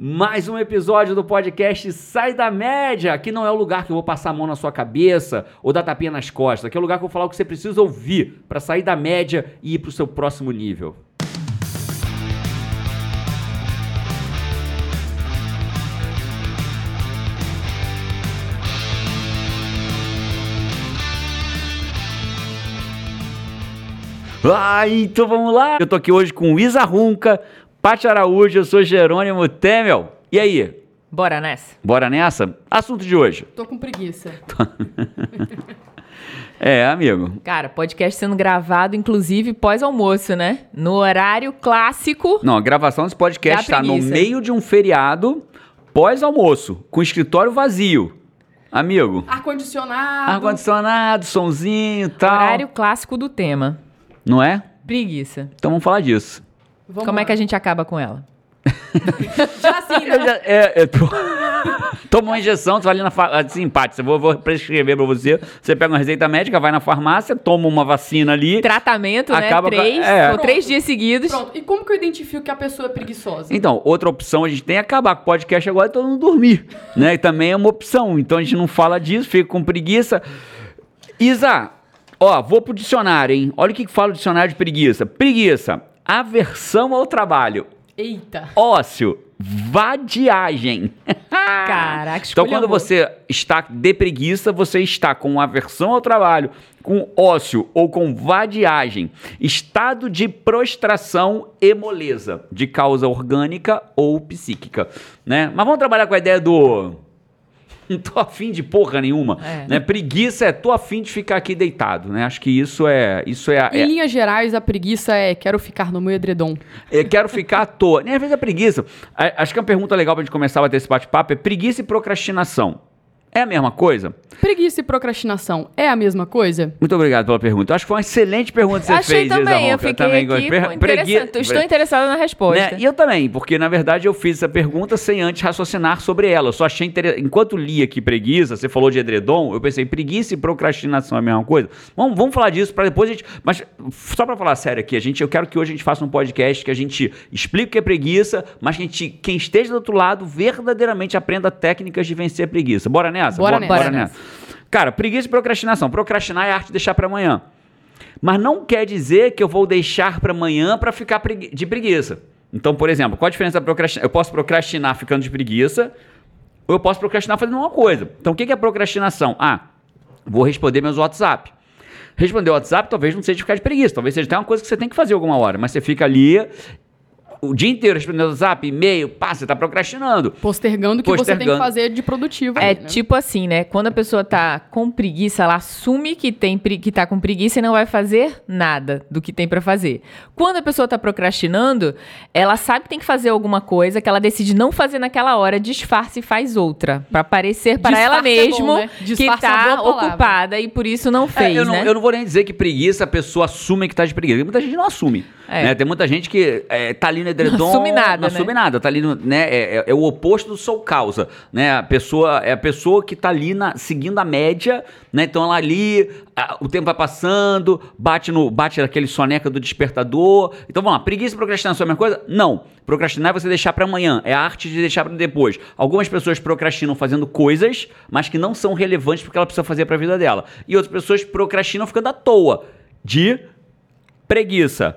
mais um episódio do podcast Sai da Média. Aqui não é o lugar que eu vou passar a mão na sua cabeça ou dar tapinha nas costas. Aqui é o lugar que eu vou falar o que você precisa ouvir para sair da média e ir para o seu próximo nível. Ah, então vamos lá. Eu tô aqui hoje com Isa Runca, Paty Araújo, eu sou Jerônimo Temel. E aí? Bora nessa? Bora nessa? Assunto de hoje. Tô com preguiça. É, amigo. Cara, podcast sendo gravado, inclusive pós-almoço, né? No horário clássico. Não, a gravação desse podcast está no meio de um feriado, pós-almoço, com o escritório vazio. Amigo, Ar-condicionado. ar-condicionado, sonzinho e tal. Horário clássico do tema. Não é? Preguiça. Então vamos falar disso. Vamos Como lá. é que a gente acaba com ela? Já assim, né? já- é, é, Toma uma injeção, tu vai ali na farmácia. Assim, Paty, eu vou, vou prescrever pra você. Você pega uma receita médica, vai na farmácia, toma uma vacina ali. Tratamento, Acaba né? com a- Três, é. por três dias seguidos. Pronto. E como que eu identifico que a pessoa é preguiçosa? Então, outra opção a gente tem é acabar com o podcast agora e todo mundo dormir, né? E também é uma opção. Então a gente não fala disso, fica com preguiça. Isa, ó, vou pro dicionário, hein? Olha o que que fala o dicionário de preguiça. Preguiça, aversão ao trabalho. Eita. Ócio, vadiagem. Caraca, Então, quando amor. você está de preguiça, você está com aversão ao trabalho, com ócio ou com vadiagem, estado de prostração e moleza, de causa orgânica ou psíquica, né? Mas vamos trabalhar com a ideia do não tô afim de porra nenhuma, É. né? Preguiça é tô afim de ficar aqui deitado, né? Acho que isso é, isso é, a- Em é linhas gerais, a preguiça é quero ficar no meu edredom. eu quero ficar à toa. Nem às vezes é preguiça. A- Acho que uma pergunta legal pra gente começar a bater esse bate-papo é preguiça e procrastinação. É a mesma coisa? Preguiça e procrastinação é a mesma coisa? Muito obrigado pela pergunta. Eu acho que foi uma excelente pergunta que você Achei fez, também, eu fiquei também aqui Pre- pregui-. Estou interessada na resposta. né? E eu também, porque na verdade eu fiz essa pergunta sem antes raciocinar sobre ela. Eu só achei interessante. Enquanto li aqui preguiça, você falou de edredom, eu pensei, preguiça e procrastinação é a mesma coisa? Vamos, vamos falar disso para depois a gente. Mas só para falar sério aqui, a gente, eu quero que hoje a gente faça um podcast que a gente explique o que é preguiça, mas que a gente, quem esteja do outro lado verdadeiramente aprenda técnicas de vencer a preguiça. Bora nessa? Bora nessa. Bora nessa. Cara, preguiça e procrastinação. Procrastinar é a arte de deixar para amanhã. Mas não quer dizer que eu vou deixar para amanhã para ficar pregui- de preguiça. Então, por exemplo, qual a diferença da procrastinar? Eu posso procrastinar ficando de preguiça, ou eu posso procrastinar fazendo uma coisa. Então, o que que é procrastinação? Ah, vou responder meus WhatsApp. Responder o WhatsApp talvez não seja ficar de preguiça, talvez seja até uma coisa que você tem que fazer alguma hora, mas você fica ali o dia inteiro respondendo WhatsApp, e-mail, pá, você tá procrastinando. Postergando o que você tem que Postergando. fazer de produtivo. É né? tipo assim, né? Quando a pessoa tá com preguiça, ela assume que, tem, pre- que tá com preguiça e não vai fazer nada do que tem pra fazer. Quando a pessoa tá procrastinando, ela sabe que tem que fazer alguma coisa, que ela decide não fazer naquela hora, disfarça e faz outra. Pra parecer para ela Disfarce é bom, mesmo né? que é tá ocupada e por isso não fez, É, eu, não, né? eu não vou nem dizer que preguiça a pessoa assume que tá de preguiça. Muita gente não assume. É. né? Tem muita gente que é, tá ali no edredom. Não assume nada, Não né? assume nada. Tá ali no, né? É, é- é o oposto do sou causa. Né? A pessoa, é a pessoa que tá ali na- seguindo a média, né? Então ela ali, a- o tempo vai passando, bate no bate aquele soneca do despertador. Então vamos lá, preguiça e procrastinação é a mesma coisa? Não. Procrastinar é você deixar pra amanhã. É a arte de deixar pra depois. Algumas pessoas procrastinam fazendo coisas, mas que não são relevantes porque ela precisa fazer pra vida dela. E outras pessoas procrastinam ficando à toa. De preguiça,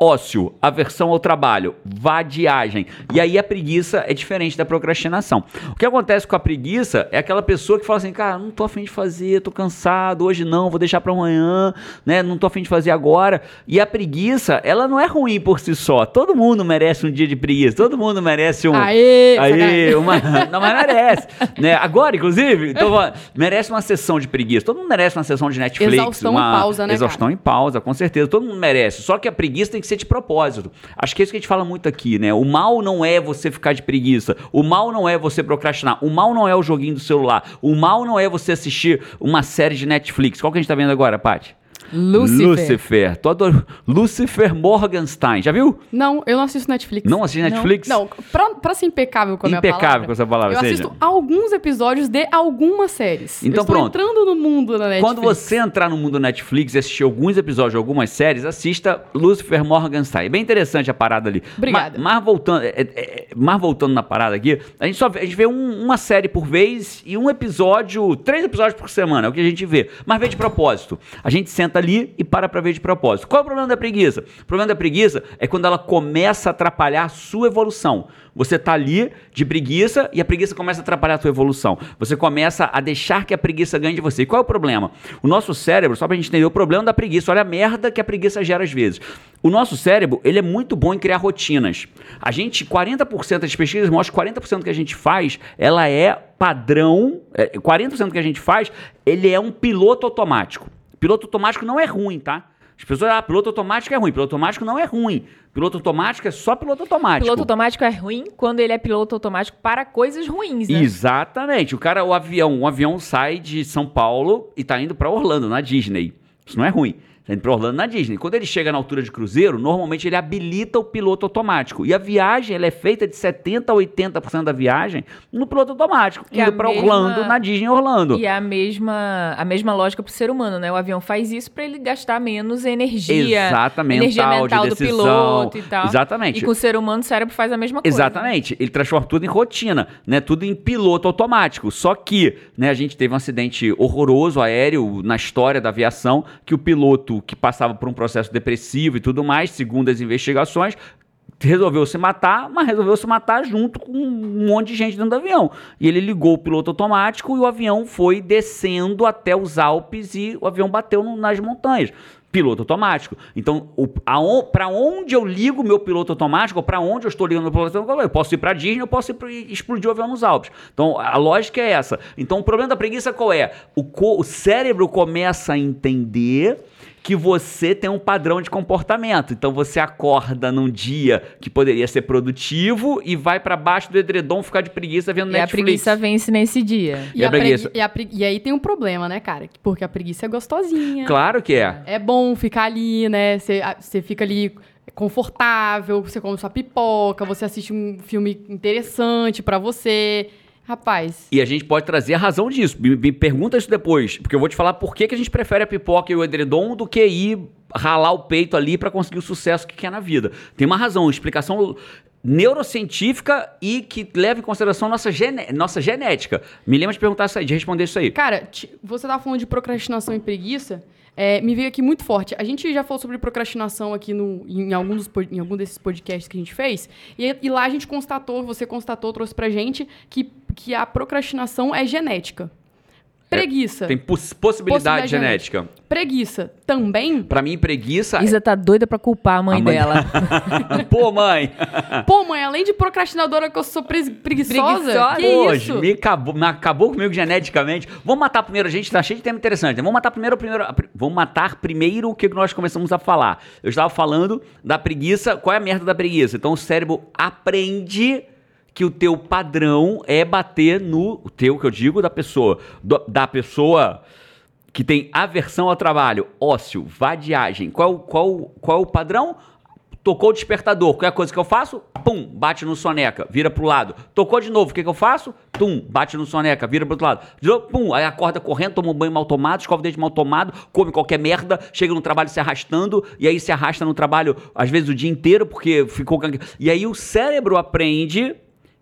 ócio, aversão ao trabalho, vadiagem. E aí a preguiça é diferente da procrastinação. O que acontece com a preguiça é aquela pessoa que fala assim, cara, não tô afim de fazer, tô cansado, hoje não, vou deixar para amanhã, né? Não tô afim de fazer agora. E a preguiça, ela não é ruim por si só. Todo mundo merece um dia de preguiça, todo mundo merece um Aê! Sacanagem. uma, não, mas merece. né? Agora, inclusive, então, merece uma sessão de preguiça. Todo mundo merece uma sessão de Netflix. Exaustão uma em pausa, né, Exaustão em pausa, com certeza. Todo mundo merece. Só que a preguiça tem que ser de propósito. Acho que é isso que a gente fala muito aqui, né? O mal não é você ficar de preguiça. O mal não é você procrastinar. O mal não é o joguinho do celular. O mal não é você assistir uma série de Netflix. Qual que a gente tá vendo agora, Paty? Lucifer. Lucifer. Tu adora. Lucifer Morgenstein. Já viu? Não, eu não assisto Netflix. Não assiste Netflix? Não, pra, pra ser impecável com a minha Impecável palavra. com essa palavra, Eu seja. assisto alguns episódios de algumas séries. Então eu pronto. entrando no mundo da Netflix. Quando você entrar no mundo Netflix e assistir alguns episódios de algumas séries, assista Lucifer Morgenstein. É bem interessante a parada ali. Obrigada. Mas, mas voltando, é- é- é- mas voltando na parada aqui, a gente só vê, a gente vê um- uma série por vez e um episódio, três episódios por semana, é o que a gente vê. Mas vê de propósito. A gente senta ali e para pra ver de propósito. Qual é o problema da preguiça? O problema da preguiça é quando ela começa a atrapalhar a sua evolução. Você tá ali de preguiça e a preguiça começa a atrapalhar a sua evolução. Você começa a deixar que a preguiça ganhe de você. E qual é o problema? O nosso cérebro, só pra gente entender o problema da preguiça, olha a merda que a preguiça gera às vezes. O nosso cérebro, ele é muito bom em criar rotinas. A gente, 40% das pesquisas mostram que 40% que a gente faz, ela é padrão, é, 40% que a gente faz, ele é um piloto automático. Piloto automático não é ruim, tá? As pessoas, ah, piloto automático é ruim. Piloto automático não é ruim. Piloto automático é só piloto automático. Piloto automático é ruim quando ele é piloto automático para coisas ruins, né? Exatamente. O cara, o avião, um avião sai de São Paulo e tá indo pra Orlando, na Disney. Isso não é ruim. Tá indo pra Orlando na Disney. Quando ele chega na altura de cruzeiro, normalmente ele habilita o piloto automático. E a viagem, ela é feita de 70% a 80% da viagem no piloto automático. Que é indo a pra mesma- Orlando, na Disney Orlando. E é a mesma, a mesma lógica pro ser humano, né? O avião faz isso para ele gastar menos energia. Exatamente, Energia mental, mental de do decisão. piloto e tal. Exatamente. E com o ser humano, o cérebro faz a mesma coisa. Exatamente. Ele transforma tudo em rotina, né? Tudo em piloto automático. Só que, né, a gente teve um acidente horroroso aéreo na história da aviação, que o piloto que passava por um processo depressivo e tudo mais, segundo as investigações, resolveu se matar, mas resolveu se matar junto com um monte de gente dentro do avião. E ele ligou o piloto automático e o avião foi descendo até os Alpes e o avião bateu nas montanhas. Piloto automático. Então, para onde eu ligo meu piloto automático, para onde eu estou ligando meu piloto automático, eu posso ir para Disney, eu posso pra, explodir o avião nos Alpes. Então, a lógica é essa. Então, o problema da preguiça qual é? O, co- o cérebro começa a entender que você tem um padrão de comportamento. Então você acorda num dia que poderia ser produtivo e vai pra baixo do edredom ficar de preguiça vendo E a Netflix. preguiça vence nesse dia. E a pregui- preguiça? e, a pregui- e aí tem um problema, né, cara? Porque a preguiça é gostosinha. Claro que é. É bom ficar ali, né? Você a- você fica ali confortável, você come sua pipoca, você assiste um filme interessante pra você. Rapaz, E a gente pode trazer a razão disso. Me, me pergunta isso depois, porque eu vou te falar por que, que a gente prefere a pipoca e o edredom do que ir ralar o peito ali pra conseguir o sucesso que quer na vida. Tem uma razão, uma explicação neurocientífica e que leva em consideração nossa, nossa genética. Me lembra de perguntar isso aí, de responder isso aí. Cara, você tava falando de procrastinação e preguiça. É, me veio aqui muito forte. A gente já falou sobre procrastinação aqui no, em, algum dos, em algum desses podcasts que a gente fez. E, e lá a gente constatou, você constatou, trouxe pra gente, que, que a procrastinação é genética. Preguiça. Tem poss- possibilidade, Possibilidade genética. Preguiça também. Pra mim, preguiça. Isa tá doida pra culpar a mãe, A mãe dela. Pô, mãe! Pô, mãe, além de procrastinadora que eu sou pres- preguiçosa. Preguiçosa? Que Pô, isso? me acabou, me acabou comigo geneticamente. Vamos matar primeiro, a gente tá cheio de tema interessante. Vamos matar primeiro, primeiro vamos matar primeiro o que nós começamos a falar. Eu estava falando da preguiça. Qual é a merda da preguiça? Então o cérebro aprende que o teu padrão é bater no o teu que eu digo da pessoa, do- da pessoa que tem aversão ao trabalho, ócio, vadiagem. Qual, qual, qual é o padrão? Tocou o despertador. Qual é a coisa que eu faço? Pum, bate no soneca, vira pro lado. Tocou de novo, o que, que eu faço? Tum, bate no soneca, vira pro outro lado. De novo, pum, aí acorda correndo, toma um banho mal tomado, escova o dente mal tomado, come qualquer merda, chega no trabalho se arrastando, e aí se arrasta no trabalho, às vezes, o dia inteiro, porque ficou. E aí o cérebro aprende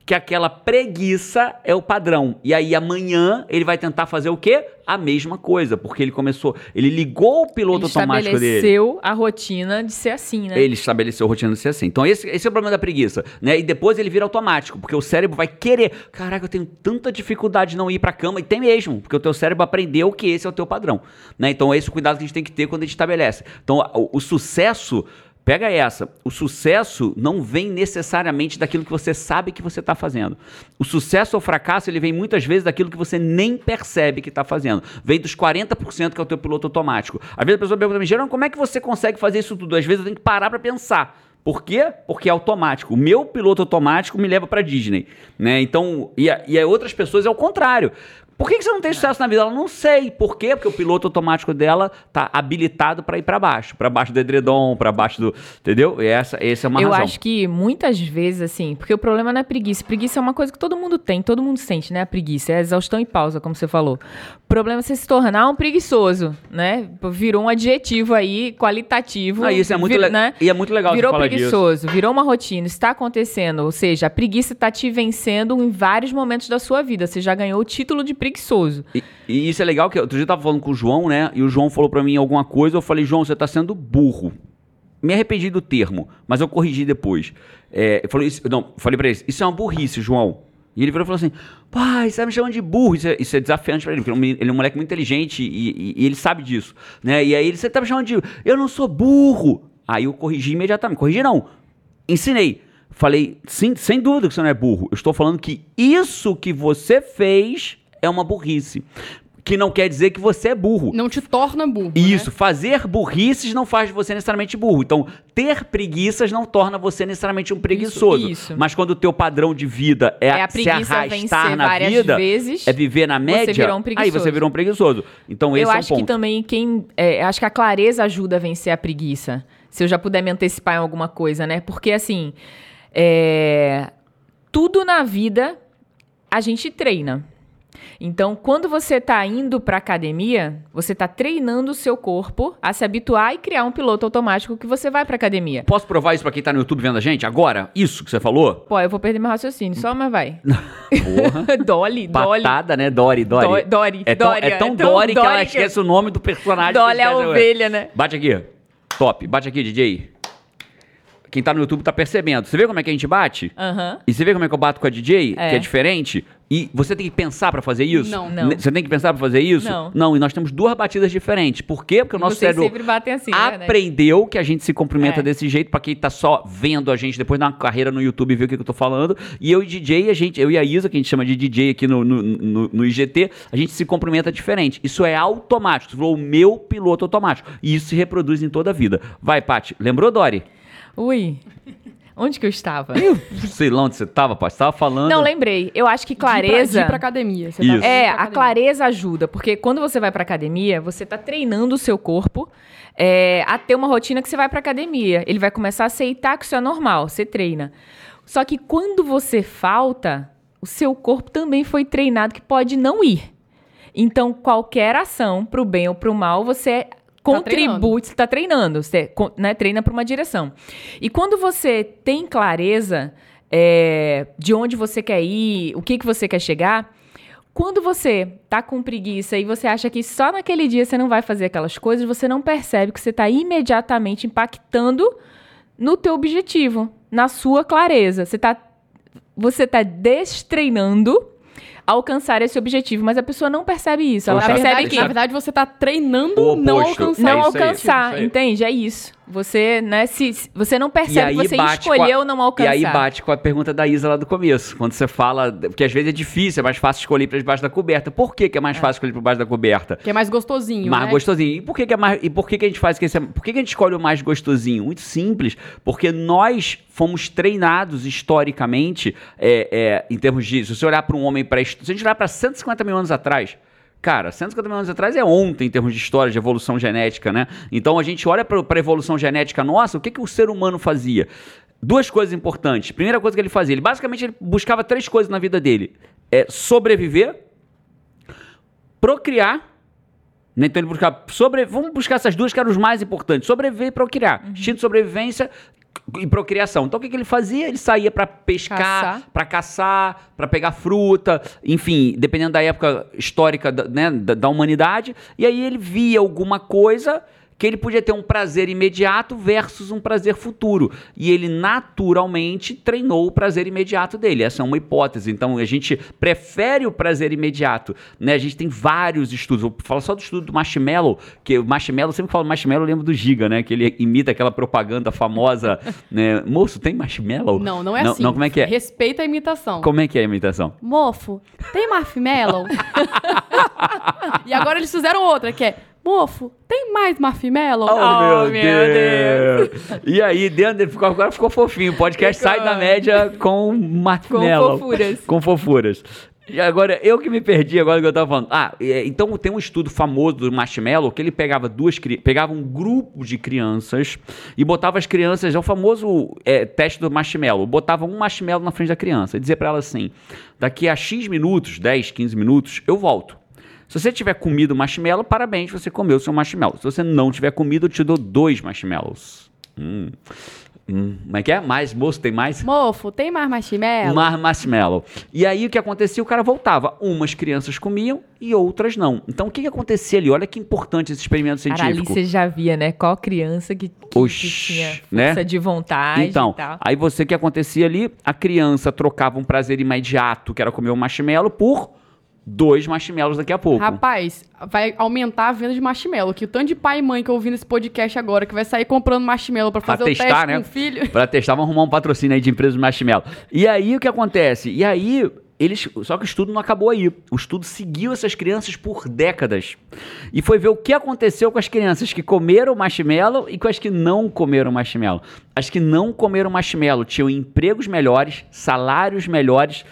que aquela preguiça é o padrão. E aí amanhã ele vai tentar fazer o quê? A mesma coisa, porque ele começou, ele ligou o piloto Ele automático dele. estabeleceu a rotina de ser assim, né? Ele estabeleceu a rotina de ser assim. Então, esse, esse é o problema da preguiça, né? E depois ele vira automático, porque o cérebro vai querer. Caraca, eu tenho tanta dificuldade de não ir pra cama, e tem mesmo, porque o teu cérebro aprendeu que esse é o teu padrão, né? Então, esse é o cuidado que a gente tem que ter quando a gente estabelece. Então, o, o sucesso. Pega essa. O sucesso não vem necessariamente daquilo que você sabe que você está fazendo. O sucesso ou fracasso, ele vem muitas vezes daquilo que você nem percebe que está fazendo. Vem dos 40% que é o teu piloto automático. Às vezes a pessoa pergunta Gerão, como é que você consegue fazer isso tudo? Às vezes eu tenho que parar para pensar. Por quê? Porque é automático. O meu piloto automático me leva para Disney, né? Então, e, a, e a outras pessoas é o contrário. Por que, que você não tem sucesso na vida? Ela não sei. Por quê? Porque o piloto automático dela tá habilitado para ir para baixo, para baixo do edredom, para baixo do, entendeu? E essa, essa é uma Eu razão. acho que muitas vezes, assim, porque o problema não é preguiça. Preguiça é uma coisa que todo mundo tem, todo mundo sente, né? A preguiça, é a exaustão e pausa, como você falou. O problema é você se tornar um preguiçoso, né? Virou um adjetivo aí qualitativo. Ah, isso é muito vir- le- né? E é muito legal você Virou falar disso. preguiçoso, virou uma rotina, está acontecendo. Ou seja, a preguiça está te vencendo em vários momentos da sua vida. Você já ganhou o título de preguiçoso. E, e isso é legal que outro dia eu tava falando com o João, né? E o João falou pra mim alguma coisa, eu falei, João, você tá sendo burro. Me arrependi do termo, mas eu corrigi depois. É, eu falei, isso, não, falei pra ele, isso é uma burrice, João. E ele virou e falou assim, pai, você tá me chamando de burro. Isso é, isso é desafiante pra ele, porque ele é um ele é um moleque muito inteligente e, e- e ele sabe disso. Né? E aí ele, você tá me chamando de, eu não sou burro. Aí eu corrigi imediatamente, corrigi não, ensinei. Falei, sim, sem dúvida que você não é burro. Eu estou falando que isso que você fez é uma burrice. Que não quer dizer que você é burro. Não te torna burro. Isso, Né? fazer burrices não faz de você necessariamente burro. Então, ter preguiças não torna você necessariamente um preguiçoso. isso. Mas quando o teu padrão de vida é, É a se preguiça arrastar vencer na várias vida, vezes, é viver na média, um aí você virou um preguiçoso. Então, esse eu é um acho ponto. que também quem. é, acho que a clareza ajuda a vencer a preguiça. Se eu já puder me antecipar em alguma coisa, né? Porque assim. é, tudo na vida a gente treina. Então, quando você está indo para academia, você está treinando o seu corpo a se habituar e criar um piloto automático que você vai para academia. Posso provar isso pra quem tá no YouTube vendo a gente agora? Isso que você falou? Pô, eu vou perder meu raciocínio, só mas vai. Porra. Dolly, Dolly. Patada, né? Dory, Dory. Do- Dory, É tão, Dory, é tão é tão Dory que ela que- esquece o nome do personagem. que Dolly é a ovelha, né? Bate aqui. Top. Bate aqui, DJ. Quem tá no YouTube tá percebendo. Você vê como é que a gente bate? Aham. E você vê como é que eu bato com a DJ? É. Que é diferente? E você tem que pensar pra fazer isso? Não. Não. Você tem que pensar pra fazer isso? Não. Não, e nós temos duas batidas diferentes. Por quê? Porque o nosso Vocês cérebro sempre batem assim, né? aprendeu que a gente se cumprimenta É. desse jeito, pra quem tá só vendo a gente depois uma carreira no YouTube e ver o que, que eu tô falando. E eu e DJ, a gente, eu e a Isa, que a gente chama de DJ aqui no, no, no- no IGT, a gente se cumprimenta diferente. Isso é automático. Você falou o meu piloto automático. E isso se reproduz em toda a vida. Vai, Paty. Lembrou, Dori? Ui, onde que eu estava? Sei lá onde você tava, Paty. Você tava falando. Não, lembrei. Eu acho que De ir pra- clareza... De ir pra academia. Você Isso. tá É, pra a academia. clareza ajuda, porque quando você vai pra academia, você tá treinando o seu corpo é, a ter uma rotina que você vai pra academia. Ele vai começar a aceitar que isso é normal, você treina. Só que quando você falta, o seu corpo também foi treinado que pode não ir. Então, qualquer ação, pro bem ou pro mal, você contribui, você está treinando, você né, treina para uma direção. E quando você tem clareza é, de onde você quer ir, o que, que você quer chegar, quando você tá com preguiça e você acha que só naquele dia você não vai fazer aquelas coisas, você não percebe que você está imediatamente impactando no teu objetivo, na sua clareza. Você está você tá destreinando alcançar esse objetivo, mas a pessoa não percebe isso. Ela Poxa, percebe verdade, que na verdade, você tá treinando O não alcançar. não É alcançar, entende? É isso. Você, né, se, você não percebe que você com a- escolheu não alcançar. E aí bate com a pergunta da Isa lá do começo. Quando você fala. Porque às vezes é difícil, é mais fácil escolher para debaixo da coberta. Por que, que é mais fácil escolher para debaixo da coberta? Que é mais gostosinho, mais né? gostosinho. E por que, que é mais. E por que, que a gente faz que esse é- Por que, que a gente escolhe o mais gostosinho? Muito simples. Porque nós fomos treinados historicamente, é, é, em termos de. Se você olhar para um homem pré Se a gente olhar para 150 mil anos atrás. Cara, 150 mil anos atrás é ontem em termos de história de evolução genética, né? Então a gente olha para a evolução genética nossa, o que, que o ser humano fazia? Duas coisas importantes. Primeira coisa que ele fazia, ele basicamente ele buscava três coisas na vida dele: é sobreviver, procriar né? Então ele buscava sobre... Vamos buscar essas duas que eram os mais importantes: sobreviver e procriar. Uhum. Instinto de sobrevivência e procriação. Então o que, que ele fazia? Ele saía para pescar, para caçar, para pegar fruta, enfim, dependendo da época histórica da, né, da, da humanidade. E aí ele via alguma coisa que ele podia ter um prazer imediato versus um prazer futuro. E ele naturalmente treinou o prazer imediato dele. Essa é uma hipótese. Então a gente prefere o prazer imediato. Né? A gente tem vários estudos. Vou falar só do estudo do Marshmallow, que o Marshmallow, sempre que falo Marshmallow, eu lembro do Giga, né? Que ele imita aquela propaganda famosa, né? Moço, tem Marshmallow? Não, não é não, assim. Não, como é que é? Respeita a imitação. Como é que é a imitação? Mofo, tem marshmallow? e agora eles fizeram outra, que é... Mofo, tem mais marshmallow? Oh, meu E aí, dentro, ele ficou, agora ficou fofinho. O podcast Ficou. sai da média com marshmallow. Com fofuras. Com fofuras. E agora, eu que me perdi agora que eu tava falando. Ah, então tem um estudo famoso do Marshmallow que ele pegava duas pegava um grupo de crianças e botava as crianças, é o famoso é, teste do marshmallow, botava um marshmallow na frente da criança e dizia pra ela assim: daqui a X minutos, 10, 15 minutos, eu volto. Se você tiver comido marshmallow, parabéns, você comeu o seu marshmallow. Se você não tiver comido, eu te dou dois marshmallows. Hum. Hum. Como é que é? Mais, moço, tem mais? Mofo, tem mais marshmallow? Mar marshmallow. E aí o que acontecia? O cara voltava. Umas crianças comiam e outras não. Então o que, que acontecia ali? Olha que importante esse experimento Cara, ali científico. você já via, né? Qual criança que, que, que Oxi, tinha força né? de vontade Então, aí você o que acontecia ali? A criança trocava um prazer imediato, que era comer um marshmallow, por dois marshmallows daqui a pouco. Rapaz, vai aumentar a venda de marshmallow. Que o tanto de pai e mãe que eu ouvi nesse podcast agora, que vai sair comprando marshmallow Pra fazer o testar, teste né? com o filho. Pra testar, vamos arrumar um patrocínio aí de empresa de marshmallow. E aí o que acontece? E aí. Eles, só que o estudo não acabou aí. O estudo seguiu essas crianças por décadas. E foi ver o que aconteceu com as crianças que comeram marshmallow e com as que não comeram marshmallow. As que não comeram marshmallow tinham empregos melhores, salários melhores.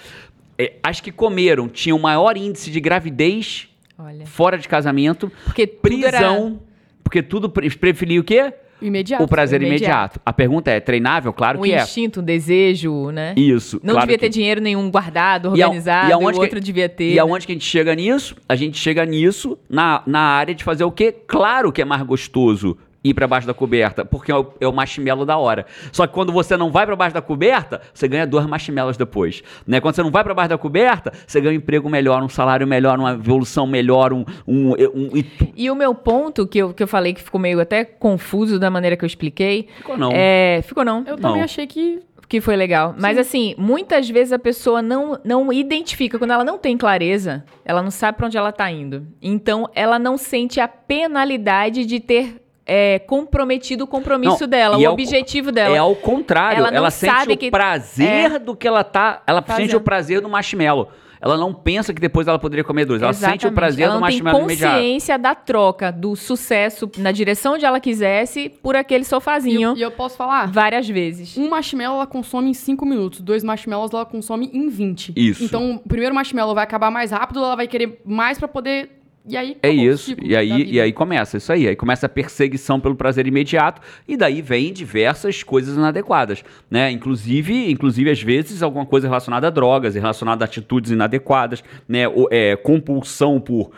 Eh, As que comeram tinham maior índice de gravidez Olha. fora de casamento, Porque tudo era prisão, porque tudo pre- preferia o quê? Imediato. o prazer imediato. imediato. A pergunta é: treinável? Claro um que é. instinto, um desejo, né? Isso. Não claro devia que- ter dinheiro nenhum guardado, E a- organizado, e e, aonde o que- outro devia ter. E né? aonde que a gente chega nisso? A gente chega nisso na, na área de fazer o quê? Claro que é mais gostoso ir pra baixo da coberta, porque é o, é o marshmallow da hora. Só que quando você não vai pra baixo da coberta, você ganha dois marshmallows depois. Né? Quando você não vai pra baixo da coberta, você ganha um emprego melhor, um salário melhor, uma evolução melhor, um. um, um, e tu- E o meu ponto, que eu, que eu falei que ficou meio até confuso da maneira que eu expliquei. Ficou não. É, ficou não. Eu também Não. achei que. Que foi legal. Mas assim, muitas vezes a pessoa não, não identifica, quando ela não tem clareza, ela não sabe pra onde ela tá indo. Então, ela não sente a penalidade de ter é, comprometido o compromisso Não, dela, e o ao- objetivo dela. É ao contrário, Ela ela, não sente sabe o que- prazer é. do que ela tá. Ela sente Fazendo. o prazer do marshmallow. Ela não pensa que depois ela poderia comer dois. Ela sente o prazer ela do tem marshmallow imediato. consciência da troca, do sucesso na direção onde ela quisesse por aquele E, sofazinho e eu posso falar? várias vezes. Um marshmallow ela consome em 5 minutos, dois marshmallows ela consome em 20. Isso. Então, o primeiro marshmallow vai acabar mais rápido, ela vai querer mais pra poder. E aí. É isso. E da aí, e aí começa isso aí. Aí começa a perseguição pelo prazer imediato e daí vem diversas coisas inadequadas, né? Inclusive, inclusive às vezes alguma coisa relacionada a drogas, relacionada a atitudes inadequadas, né? O- é, compulsão por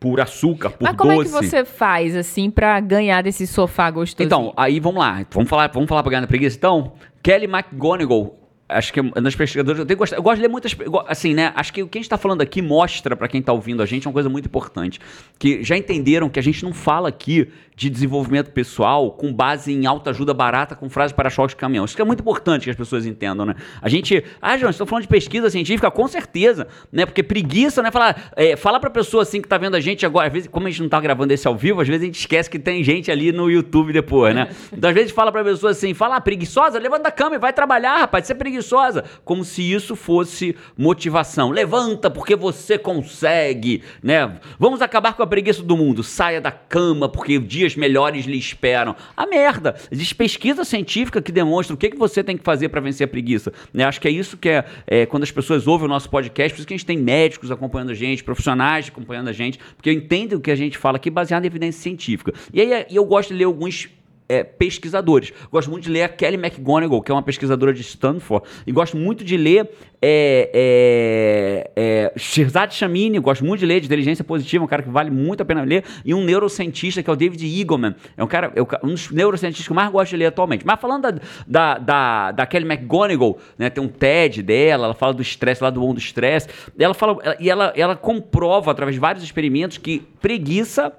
por açúcar, por Mas como doce. é que você faz, assim, pra ganhar desse sofá gostoso? Então, aí vamos lá. Vamos falar, vamos falar pra ganhar na preguiça, então? Kelly McGonigal. Acho que é uma das pesquisadoras. Eu, tenho gost- eu gosto de ler muitas. Assim, né? Acho que o que a gente tá falando aqui mostra pra quem tá ouvindo a gente uma coisa muito importante. Que já entenderam que a gente não fala aqui de desenvolvimento pessoal com base em alta ajuda barata com frase para choque de caminhão. Isso que é muito importante que as pessoas entendam, né? A gente. Ah, João, estou falando de pesquisa científica, com certeza, né? Porque preguiça, né? Falar, é, fala pra pessoa assim que tá vendo a gente agora. Às vezes, como a gente não tá gravando esse ao vivo, às vezes a gente esquece que tem gente ali no YouTube depois, né? Então, às vezes fala pra pessoa assim, fala, ah, preguiçosa, levanta da cama e vai trabalhar, rapaz, você é preguiçosa. Como se isso fosse motivação. Levanta porque você consegue, né? Vamos acabar com a preguiça do mundo. Saia da cama porque dias melhores lhe esperam. A merda. Existe pesquisa científica que demonstra o que, que você tem que fazer pra vencer a preguiça. Né? Acho que é isso que é, é, quando as pessoas ouvem o nosso podcast, por isso que a gente tem médicos acompanhando a gente, profissionais acompanhando a gente, porque entendem o que a gente fala aqui baseado em evidência científica. E aí eu gosto de ler alguns é, pesquisadores. Gosto muito de ler a Kelly McGonigal, que é uma pesquisadora de Stanford, e gosto muito de ler é, é, é, Shirzad Chamini, gosto muito de ler de inteligência positiva, um cara que vale muito a pena ler, e um neurocientista que é o David Eagleman. É um cara, é um dos neurocientistas que eu mais gosto de ler atualmente. Mas falando da, da, da, da Kelly McGonigal, né, tem um TED dela, ela fala do estresse, lá do bom do estresse, ela fala, ela- e ela, ela comprova através de vários experimentos que preguiça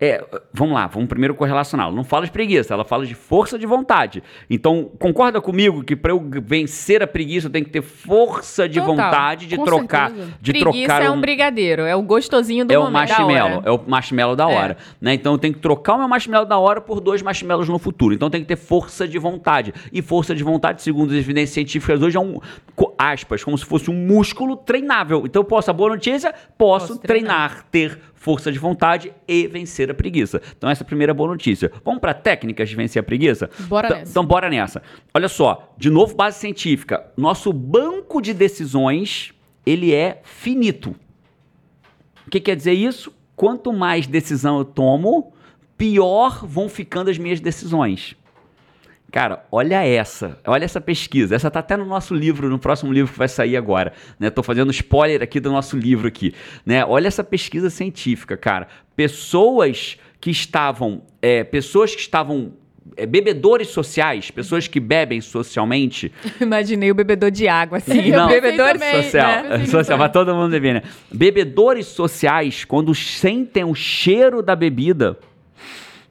é, vamos lá, vamos primeiro correlacionar. Ela não fala de preguiça, ela fala de força de vontade. Então, concorda comigo que para eu vencer a preguiça eu tenho que ter força de Total, vontade de trocar, certeza. de Preguiça trocar é um brigadeiro, é o gostosinho do é o momento, da marshmallow, é o marshmallow da É. hora, né? Então eu tenho que trocar o meu marshmallow da hora por dois marshmallows no futuro. Então tem que ter força de vontade. E força de vontade, segundo as evidências científicas hoje, é um aspas, como se fosse um músculo treinável. Então eu posso, a boa notícia, posso, Posso treinar, ter força de vontade e vencer a preguiça. Então essa é a primeira boa notícia. Vamos para técnicas de vencer a preguiça? Bora Então- nessa. Então bora nessa. Olha só, de novo base científica. Nosso banco de decisões ele é finito. O que quer dizer isso? Quanto mais decisão eu tomo, pior vão ficando as minhas decisões. Cara, olha essa, olha essa pesquisa. Essa tá até no nosso livro, no próximo livro que vai sair agora. Né? Tô fazendo spoiler aqui do nosso livro aqui. Né? Olha essa pesquisa científica, cara. Pessoas que estavam, é, pessoas que estavam é, bebedores sociais, pessoas que bebem socialmente. Imaginei o bebedor de água, assim. Não, bebedor também, social, né? Sei social, vai todo mundo beber, né? Bebedores sociais, quando sentem o cheiro da bebida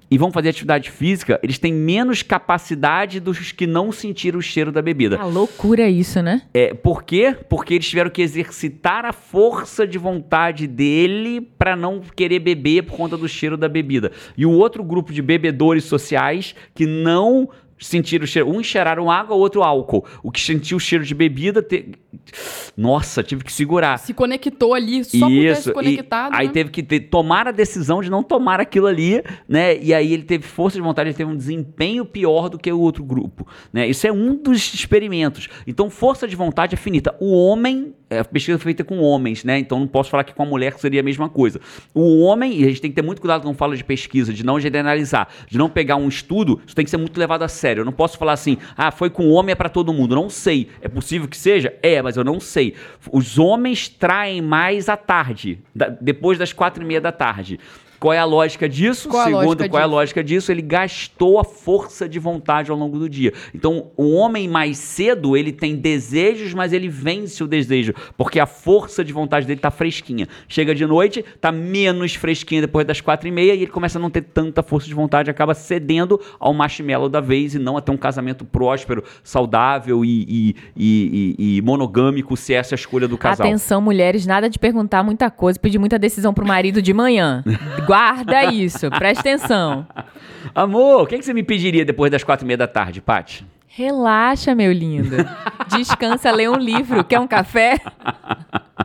e vão fazer atividade física, eles têm menos capacidade dos que não sentiram o cheiro da bebida. Ah, loucura isso, né? É, por quê? Porque eles tiveram que exercitar a força de vontade dele para não querer beber por conta do cheiro da bebida. E o outro grupo de bebedores sociais que não sentiram o cheiro, um cheiraram água, o outro álcool. O que sentiu o cheiro de bebida, te... nossa, tive que segurar. Se conectou ali, só por ter se conectado. aí né? teve que ter- tomar a decisão de não tomar aquilo ali, né? E aí ele teve força de vontade, ele teve um desempenho pior do que o outro grupo, né? Isso é um dos experimentos. Então, força de vontade é finita. O homem, é, pesquisa feita com homens, né? Então não posso falar que com a mulher seria a mesma coisa. O homem, e a gente tem que ter muito cuidado quando fala de pesquisa, de não generalizar, de não pegar um estudo, isso tem que ser muito levado a sério. Eu não posso falar assim, ah, foi com homem é pra todo mundo. Não sei. É possível que seja? É, mas eu não sei. Os homens traem mais à tarde, da- depois das quatro e meia da tarde. Qual é a lógica disso? Qual Segundo, lógica qual é a lógica disso? Ele gastou a força de vontade ao longo do dia. Então, o homem mais cedo, ele tem desejos, mas ele vence o desejo, porque a força de vontade dele tá fresquinha. Chega de noite, tá menos fresquinha depois das quatro e meia e ele começa a não ter tanta força de vontade, acaba cedendo ao marshmallow da vez e não a ter um casamento próspero, saudável e, e- e- e- e monogâmico, se essa é a escolha do casal. Atenção, mulheres, nada de perguntar muita coisa, pedir muita decisão pro marido de manhã. Guarda isso, presta atenção. Amor, o que, que você me pediria depois das quatro e meia da tarde, Paty? Relaxa, meu lindo. Descansa, lê um livro. Quer um café?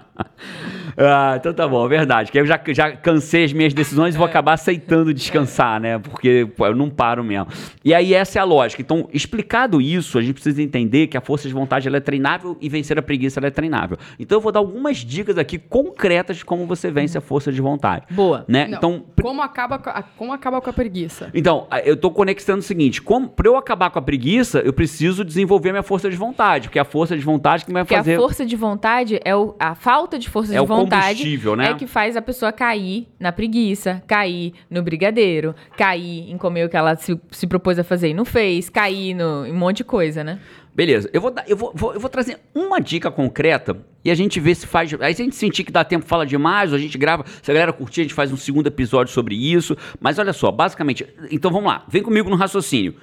Ah, então tá bom, é verdade. Que eu já, já cansei as minhas decisões e vou acabar aceitando descansar, né? Porque pô, eu não paro mesmo. E aí essa é a lógica. Então, explicado isso, a gente precisa entender que a força de vontade ela é treinável e vencer a preguiça ela é treinável. Então eu vou dar algumas dicas aqui concretas de como você vence a força de vontade. Boa. Né? Não, Então, como, acaba, com a- como acaba com a preguiça? então, eu tô conectando o seguinte: como, pra eu acabar com a preguiça, eu preciso desenvolver minha força de vontade, porque é a força de vontade que vai Porque fazer. a força de vontade é o, a falta de força É de o vontade combustível, né? é que faz a pessoa cair na preguiça, cair no brigadeiro, cair em comer o que ela se, se propôs a fazer e não fez, cair no, em um monte de coisa, né? Beleza, eu vou, dar- eu, vou, vou- eu vou trazer uma dica concreta e a gente vê se faz. Aí se a gente sentir que dá tempo, fala demais, a gente grava. Se a galera curtir, a gente faz um segundo episódio sobre isso. Mas olha só, basicamente. Então vamos lá, vem comigo no raciocínio.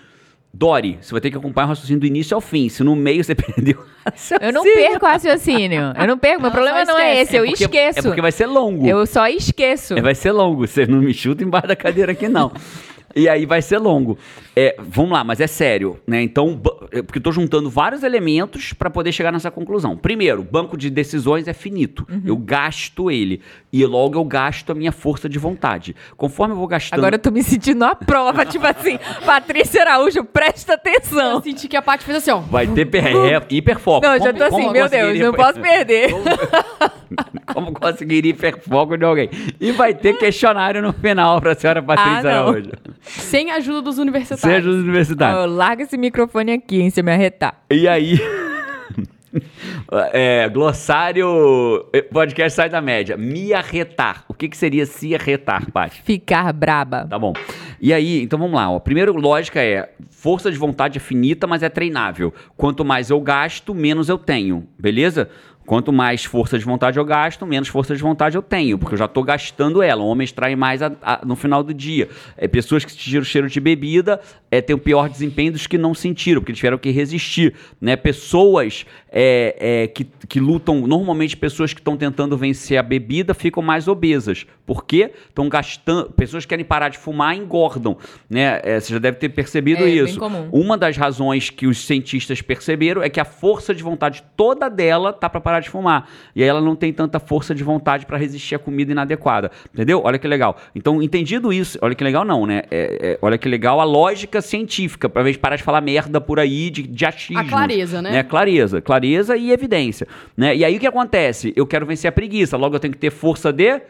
Dori, você vai ter que acompanhar o raciocínio do início ao fim. Se no meio você perdeu o raciocínio. Eu não perco o raciocínio. Eu não perco. Meu Ela problema não é esse, eu porque, esqueço. É porque vai ser longo. Eu só esqueço. É, vai ser longo. Você não me chuta embaixo da cadeira aqui, não. E aí vai ser longo. É, vamos lá, mas é sério, né? Então, é, porque eu tô juntando vários elementos para poder chegar nessa conclusão. Primeiro, banco de decisões é finito. Uhum. Eu gasto ele. E logo eu gasto a minha força de vontade. Conforme eu vou gastando. Agora eu tô me sentindo à prova, tipo assim, Patrícia Araújo, presta atenção. Eu senti que a Paty fez assim, ó. Vai ter per... é, hiperfoco. Não, eu já Como- tô assim, como meu Deus, não posso perder. Como conseguiria hiperfoco de alguém? E vai ter questionário no final pra senhora Patrícia Ah. Araújo. Sem a ajuda dos universitários. Seja os universitários. Ó, larga esse microfone aqui, hein, se eu me arretar. E aí. é, glossário. eh, Podcast sai da média. Me arretar. O que, que seria se arretar, Paty? Ficar braba. Tá bom. E aí, então vamos lá. Ó. Primeiro, lógica é: força de vontade é finita, mas é treinável. Quanto mais eu gasto, menos eu tenho. Beleza? Quanto mais força de vontade eu gasto, menos força de vontade eu tenho, porque eu já estou gastando ela. O homem extrai mais a- a- no final do dia. É, pessoas que sentiram cheiro de bebida é, têm o pior desempenho dos que não sentiram, porque tiveram que resistir. Né? Pessoas é, é, que, que lutam, normalmente pessoas que estão tentando vencer a bebida ficam mais obesas. Por quê? Estão gastando. Pessoas que querem parar de fumar engordam. Né? É, você já deve ter percebido É, isso. Uma das razões que os cientistas perceberam é que a força de vontade toda dela tá para parar de fumar. E aí ela não tem tanta força de vontade para resistir à comida inadequada. Entendeu? Olha que legal. Então, entendido isso, olha que legal não, né? É- é- olha que legal a lógica científica, para vez de parar de falar merda por aí de, de achismo. A clareza, né? Clareza, clareza. Clareza e evidência, né? E aí o que acontece? Eu quero vencer a preguiça, logo eu tenho que ter força de...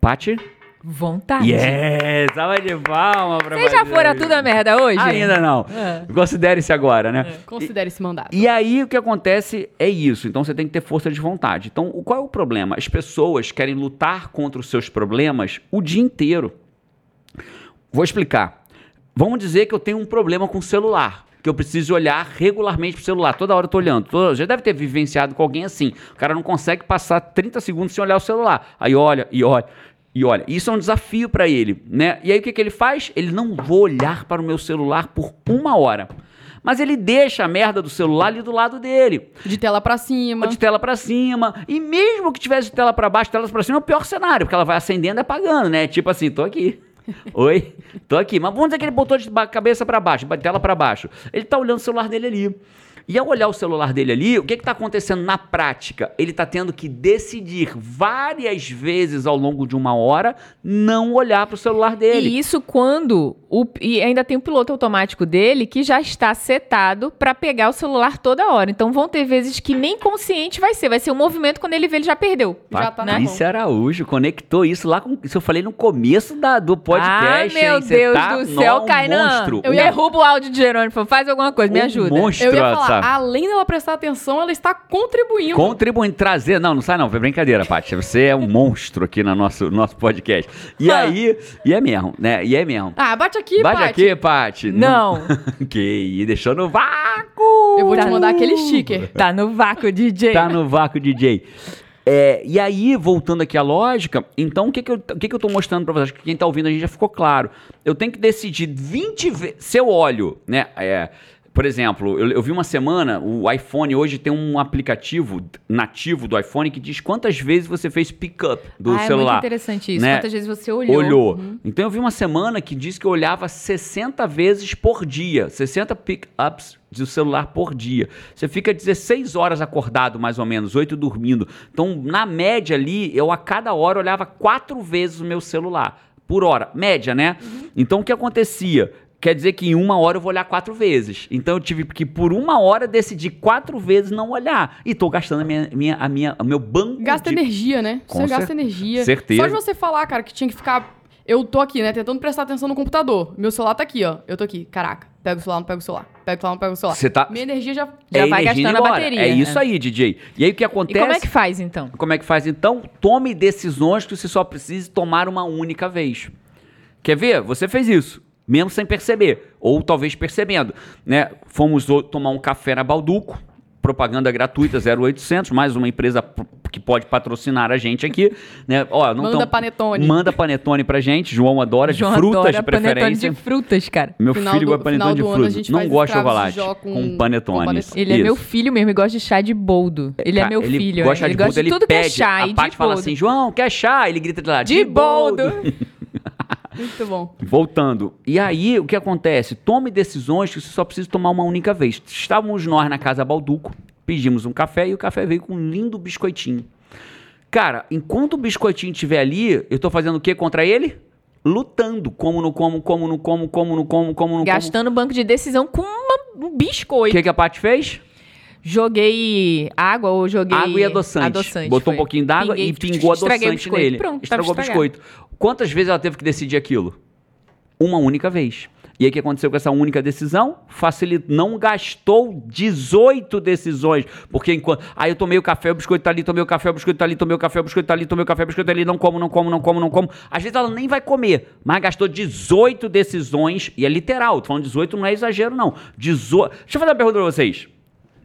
Pati? Vontade. Yes! Salva de palma pra Vocês já foram a tudo a merda hoje? Ainda não. É. Considere-se agora, né? Considere esse mandato. E aí o que acontece é isso. Então você tem que ter força de vontade. Então, qual é o problema? As pessoas querem lutar contra os seus problemas o dia inteiro. Vou explicar. Vamos dizer que eu tenho um problema com o celular. Que eu preciso olhar regularmente pro celular. Toda hora eu tô olhando. Toda- já deve ter vivenciado com alguém assim. O cara não consegue passar 30 segundos sem olhar o celular. Aí olha e olha. E olha, isso é um desafio para ele, né? E aí o que, que ele faz? Ele não vou olhar para o meu celular por uma hora. Mas ele deixa a merda do celular ali do lado dele De tela pra cima. de tela pra cima. E mesmo que tivesse de tela pra baixo, tela pra cima é o pior cenário, porque ela vai acendendo e apagando, né? Tipo assim, tô aqui. Oi, tô aqui. Mas vamos dizer que ele botou de cabeça pra baixo, tela pra baixo. Ele tá olhando o celular dele ali. E ao olhar o celular dele ali, o que está acontecendo na prática? Ele está tendo que decidir várias vezes ao longo de uma hora não olhar para o celular dele. E isso quando. O, e ainda tem o piloto automático dele que já está setado para pegar o celular toda hora. Então vão ter vezes que nem consciente vai ser. Vai ser um movimento quando ele vê, ele já perdeu. Já tá na mão. Patrícia Araújo conectou isso lá com isso eu falei no começo da, do podcast. ah, meu hein? Deus tá, do céu, nó, um Kainan. monstro. Eu um derrubo o áudio de Jerônimo. Faz alguma coisa, me um ajuda. monstro, Eu ia falar, além dela prestar atenção, ela está contribuindo. Contribuindo, trazer. Não, não sai não, foi brincadeira, Paty. Você é um monstro aqui no nosso, nosso podcast. E Ah. aí, e é mesmo, né? E é mesmo. Ah, bate aqui, Bate Paty. aqui, Paty. Não. que aí, deixou no vácuo. Eu vou te Tá. mandar aquele sticker. Tá no vácuo, DJ. Tá no vácuo, DJ. É, e aí, voltando aqui à lógica, então o que, que, eu, o que, que eu tô mostrando pra vocês? Acho que quem tá ouvindo a gente já ficou claro. Eu tenho que decidir 20 vezes. Se eu olho, né? é, por exemplo, eu, eu vi uma semana, o iPhone hoje tem um aplicativo nativo do iPhone que diz quantas vezes você fez pick-up do ah, É celular. muito interessante isso. né? Quantas vezes você olhou. Olhou. Então eu vi uma semana que diz que eu olhava 60 vezes por dia. 60 pick-ups do celular por dia. Você fica 16 horas acordado, mais ou menos, 8 dormindo. Então, na média ali, eu a cada hora olhava quatro vezes o meu celular. Por hora. Média, né? Então o que acontecia? Quer dizer que em uma hora eu vou olhar quatro vezes. Então eu tive que, por uma hora, decidir quatro vezes não olhar. E tô gastando a minha, minha, a minha, o meu banco Gasta de energia, né? Com Você gasta energia. certeza. Só de você falar, cara, que tinha que ficar. Eu tô aqui, né? Tentando prestar atenção no computador. Meu celular tá aqui, ó. Eu tô aqui. Caraca. Pega o celular, não pega o celular. Pega o celular, não pega o celular. Você tá- Minha energia já. Já É vai gastando a bateria, É isso né? aí, DJ. E aí o que E acontece? como é que faz, então? Como é que faz então? Tome decisões que você só precisa tomar uma única vez. Quer ver? Você fez isso, mesmo sem perceber, ou talvez percebendo, né? Fomos tomar um café na Balduco, propaganda gratuita 0800, mais uma empresa que pode patrocinar a gente aqui, né? Ó, Manda tão- panetone. Manda panetone pra gente, João adora de João frutas adora de panetone preferência. de frutas, cara. Meu Final filho gosta de final panetone de frutas. Não gosta de de chocolate com, com- panetone. com panetone. Ele é Isso. meu filho mesmo e gosta de chá de boldo. Ele é Cara, meu ele filho. Gosta ele de gosta boldo, de ele tudo pede. que é chá a Paty de fala boldo. assim, João, quer chá? Ele grita de lá, de boldo. Muito bom. Voltando. E aí, o que acontece? Tome decisões que você só precisa tomar uma única vez. Estávamos nós na casa Balduco, pedimos um café e o café veio com um lindo biscoitinho. Cara, enquanto o biscoitinho estiver ali, eu tô fazendo o que contra ele? Lutando. Como no como, como no como, como no como, como no Gastando banco de decisão com uma- um como. O biscoito. que, que a Paty fez? Joguei água ou joguei... Água e adoçante. adoçante Botou foi. um pouquinho d'água Pinguei, e pingou adoçante biscoito. nele. Pronto, Estragou o biscoito. Quantas vezes ela teve que decidir aquilo? Uma única vez. E aí o que aconteceu com essa única decisão? Facilitou, não gastou 18 decisões. Porque enquanto. Aí eu tomei o café, o biscoito tá ali, tomei o café, o biscoito tá ali, tomei o café, o biscoito tá ali, tomei o café, o biscoito tá ali, não como, não como, não como, não como. Às vezes ela nem vai comer, mas gastou 18 decisões, e é literal, tô falando 18 não é exagero, não. 18. Deixa eu fazer uma pergunta pra vocês.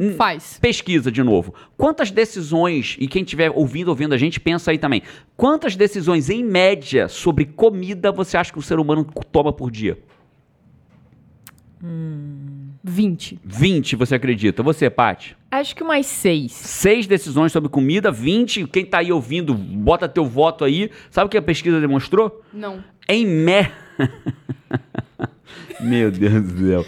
Hum. Faz. Pesquisa de novo. Quantas decisões, e quem estiver ouvindo, ouvindo a gente, pensa aí também. Quantas decisões, em média, sobre comida você acha que o ser humano toma por dia? 20. 20, você acredita? Você, Paty? Acho que umas seis. Seis decisões sobre comida, 20. Quem tá aí ouvindo, bota teu voto aí. Sabe o que a pesquisa demonstrou? Não. Em média. Meu Deus do céu.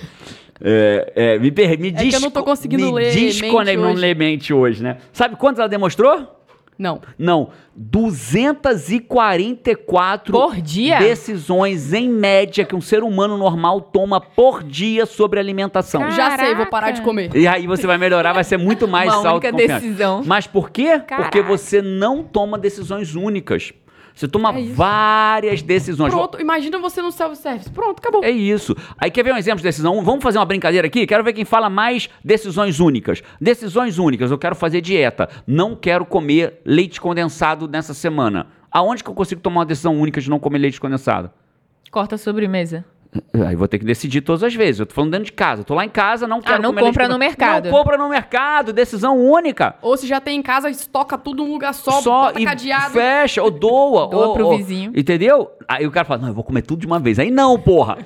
É, é, me, per- me É que eu não tô conseguindo me ler descone- mente não mente hoje, né? Sabe quantos ela demonstrou? Não. Não, 244 Por dia? decisões em média que um ser humano normal toma por dia sobre alimentação. Cara. Já sei, vou Caraca. parar de comer. E aí você vai melhorar, vai ser muito mais Uma única autoconfiante. decisão. Mas por quê? Porque Caraca. você não toma decisões únicas. Você toma É várias decisões. Pronto, imagina você no self-service. Pronto, acabou. É isso. Aí quer ver um exemplo de decisão? Vamos fazer uma brincadeira aqui? Quero ver quem fala mais decisões únicas. Decisões únicas. Eu quero fazer dieta. Não quero comer leite condensado nessa semana. Aonde que eu consigo tomar uma decisão única de não comer leite condensado? Corta a sobremesa. Aí vou ter que decidir todas as vezes. Eu tô falando dentro de casa. Eu tô lá em casa, não quero Ah, não compra no mercado. Não compra no mercado. Decisão única. Ou se já tem em casa, estoca tudo num lugar só, Só e cadeado. fecha, ou doa. Doa ou, pro ou- vizinho. Entendeu? Aí o cara fala, não, eu vou comer tudo de uma vez. Aí não, porra.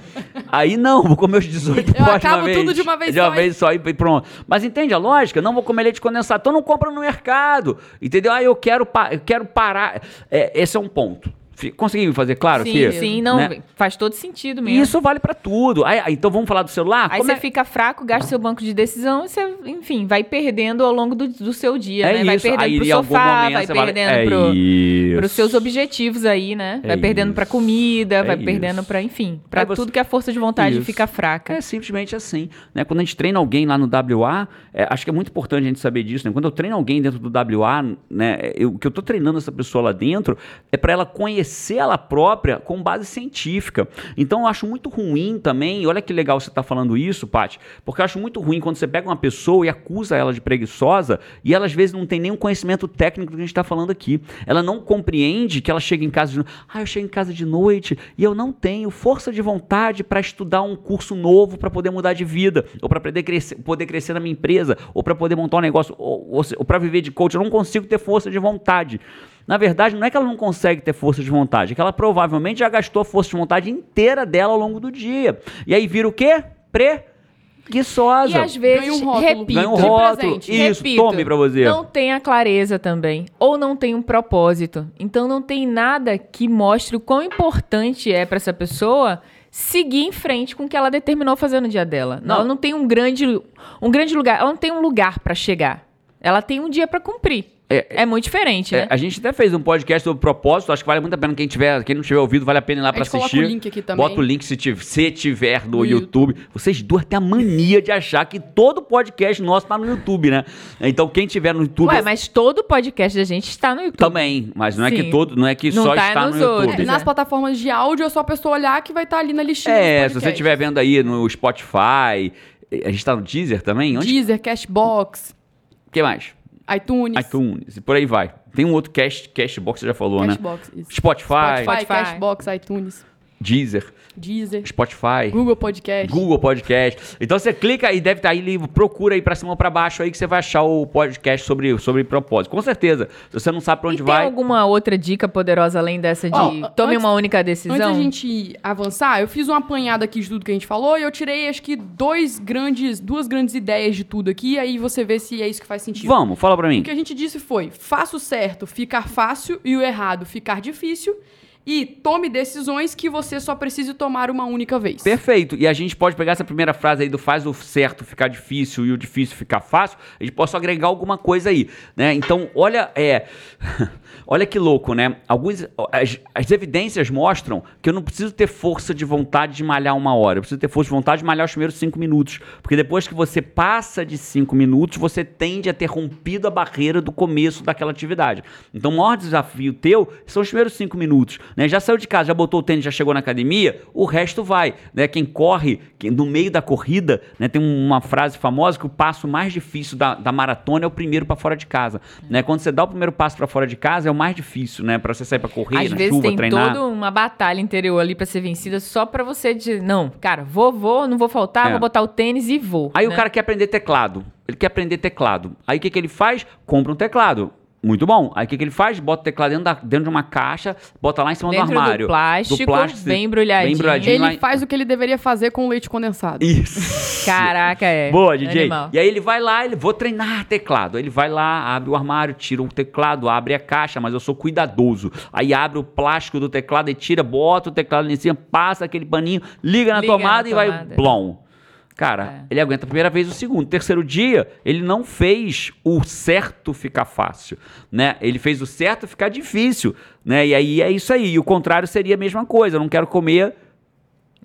Aí não, vou comer os 18 Eu de uma acabo vez. tudo de uma vez De uma só, vez só e pronto. Mas entende a lógica? Não vou comer leite condensado. Então não compra no mercado. Entendeu? Aí eu quero, eu quero parar. É, esse é um ponto. Fi- Consegui me fazer claro sim, aqui? sim, não, Né? faz todo sentido E mesmo. isso vale pra tudo. Aí, então vamos falar do celular? Aí Como você é- fica fraco, gasta seu banco de decisão e você, enfim, vai perdendo ao longo do, do seu dia, É né? Vai isso. perdendo Aí, pro sofá, momento, vai você vai- perdendo é pro, pros seus objetivos aí, né? É vai perdendo pra isso. comida, É vai isso. perdendo pra, enfim, pra você- tudo que a força de vontade Isso. fica fraca. É simplesmente assim. Né? Quando a gente treina alguém lá no WA, é, acho que é muito importante a gente saber disso. Né? Quando eu treino alguém dentro do WA, né, eu- o que eu estou treinando essa pessoa lá dentro é para ela conhecer ela própria com base científica. Então eu acho muito ruim também, olha que legal você está falando isso, Paty, porque eu acho muito ruim quando você pega uma pessoa e acusa ela de preguiçosa e ela às vezes não tem nenhum conhecimento técnico do que a gente está falando aqui. Ela não compreende que ela chega em casa de noite. Ah, eu chego em casa de noite e eu não tenho força de vontade para estudar um curso novo para poder mudar de vida, ou para poder crescer, poder crescer na minha empresa, ou para poder montar um negócio, ou, ou, ou para viver de coach. Eu não consigo ter força de vontade. Na verdade, não é que ela não consegue ter força de vontade, é que ela provavelmente já gastou a força de vontade inteira dela ao longo do dia. E aí vira o quê? Preguiçosa. E às vezes, Ganha um rótulo. repito, Ganha um rótulo. presente. Isso, repito, tome pra você. Não tem a clareza também. Ou não tem um propósito. Então não tem nada que mostre o quão importante é pra essa pessoa seguir em frente com o que ela determinou fazer no dia dela. Não. Ela não tem um grande, um grande lugar. Ela não tem um lugar pra chegar. Ela tem um dia pra cumprir. É, É, muito diferente, É, né? a gente até fez um podcast sobre propósito, acho que vale muito a pena quem tiver, quem não tiver ouvido, vale a pena ir lá A pra gente coloca assistir. o link aqui também. Bota o link se tiver, se tiver no No YouTube. Vocês duas têm a mania de achar que todo podcast nosso tá no YouTube, né? Então quem tiver no YouTube Ué, mas todo podcast da gente está no YouTube. também, mas não é que Sim. todo, não é que Não só tá está no nos YouTube. outros, É, nas é. plataformas de áudio é só a pessoa olhar que vai estar ali na listinha. É, se você estiver vendo aí no Spotify, a gente tá no Deezer também? Onde? Deezer, Cashbox, O que mais? iTunes. iTunes, e por aí vai. Tem um outro cast, Cashbox, você já falou, né? Cashbox, isso. Spotify, Spotify, Spotify. Cashbox, iTunes, Deezer, Deezer, Spotify. Google Podcast. Google Podcast. Então você clica e deve estar aí, livro, procura aí pra cima ou pra baixo aí que você vai achar o podcast sobre, sobre propósito. Com certeza. Se você não sabe pra E onde tem vai. alguma outra dica poderosa além dessa de Ó, tome antes- uma única decisão? Antes da gente avançar, eu fiz uma apanhada aqui de tudo que a gente falou e eu tirei acho que dois grandes, duas grandes ideias de tudo aqui, e aí você vê se é isso que faz sentido. Vamos, fala pra mim. O que a gente disse foi: faça o certo ficar fácil e o errado ficar difícil. E tome decisões que você só precise tomar uma única vez. Perfeito. E a gente pode pegar essa primeira frase aí do faz o certo ficar difícil e o difícil ficar fácil. A gente pode só agregar alguma coisa aí, né? Então, olha, é, olha que louco, né? Alguns, as, as evidências mostram que eu não preciso ter força de vontade de malhar uma hora. Eu preciso ter força de vontade de malhar os primeiros cinco minutos, porque depois que você passa de cinco minutos, você tende a ter rompido a barreira do começo daquela atividade. Então, o maior desafio teu são os primeiros cinco minutos. Né? Já saiu de casa, já botou o tênis, já chegou na academia, o resto vai. Né? Quem corre, quem, no meio da corrida, né? tem uma frase famosa que o passo mais difícil da, da maratona é o primeiro para fora de casa. Né? Quando você dá o primeiro passo para fora de casa, é o mais difícil, né? Para você sair para correr, Às na vezes chuva, tem treinar. toda uma batalha interior ali pra ser vencida só pra você dizer, não, cara, vou, vou, não vou faltar, É. vou botar o tênis e vou. Aí né? o cara quer aprender teclado. Ele quer aprender teclado. Aí o que, que ele faz? Compra um teclado. Muito bom. Aí o que, que ele faz? Bota o teclado dentro, da- dentro de uma caixa, bota lá em cima Dentro do do armário. plástico, bem embrulhadinho. embrulhadinho lá Ele em- faz o que ele deveria fazer com leite condensado. Isso. Caraca, é. Boa, DJ. Animal. E aí ele vai lá, ele vou treinar teclado. Aí Ele vai lá, abre o armário, tira o teclado, abre a caixa, mas eu sou cuidadoso. Aí abre o plástico do teclado e tira, bota o teclado ali em cima, passa aquele paninho, liga na Liga na tomada e vai tomada. blom. Cara, É. ele aguenta a primeira vez o segundo. Terceiro dia, ele não fez o certo ficar fácil, né? Ele fez o certo ficar difícil, né? E aí é isso aí. E o contrário seria a mesma coisa. Eu não quero comer